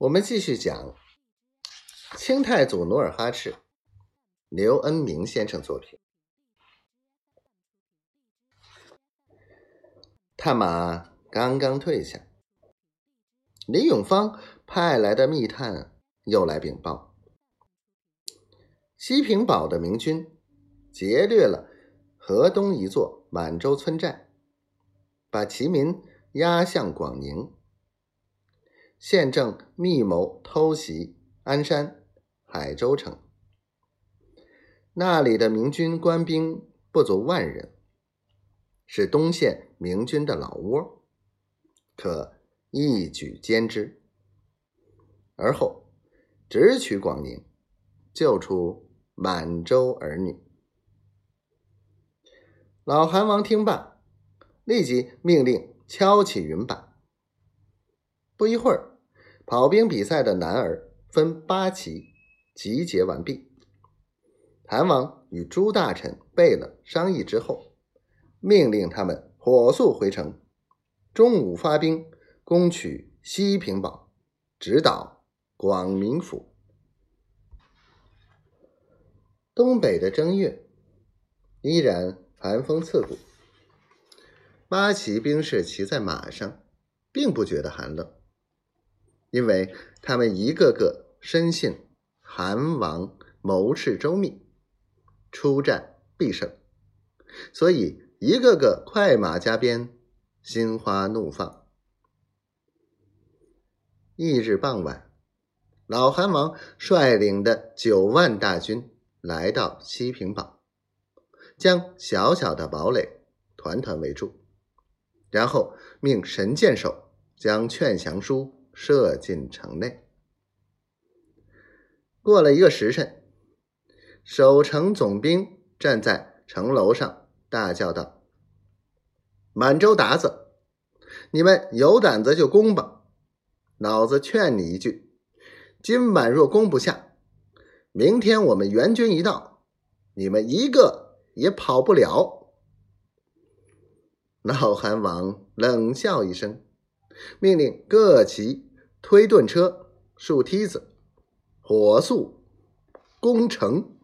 我们继续讲清太祖努尔哈赤，刘恩明先生作品。探马刚刚退下，李永芳派来的密探又来禀报：西平堡的明军劫掠了河东一座满洲村寨，把齐民押向广宁。现正密谋偷袭鞍山、海州城，那里的明军官兵不足万人，是东线明军的老窝，可一举歼之。而后直取广宁，救出满洲儿女。老韩王听罢，立即命令敲起云板。不一会儿。跑兵比赛的男儿分八旗集结完毕，韩王与诸大臣备了商议之后，命令他们火速回城，中午发兵攻取西平堡，直捣广明府。东北的正月依然寒风刺骨，八旗兵士骑在马上，并不觉得寒冷。因为他们一个个深信韩王谋士周密，出战必胜，所以一个个快马加鞭，心花怒放。翌日傍晚，老韩王率领的九万大军来到西平堡，将小小的堡垒团团围住，然后命神箭手将劝降书。射进城内。过了一个时辰，守城总兵站在城楼上，大叫道：“满洲鞑子，你们有胆子就攻吧！老子劝你一句，今晚若攻不下，明天我们援军一到，你们一个也跑不了。”老韩王冷笑一声，命令各旗。推顿车，竖梯子，火速攻城。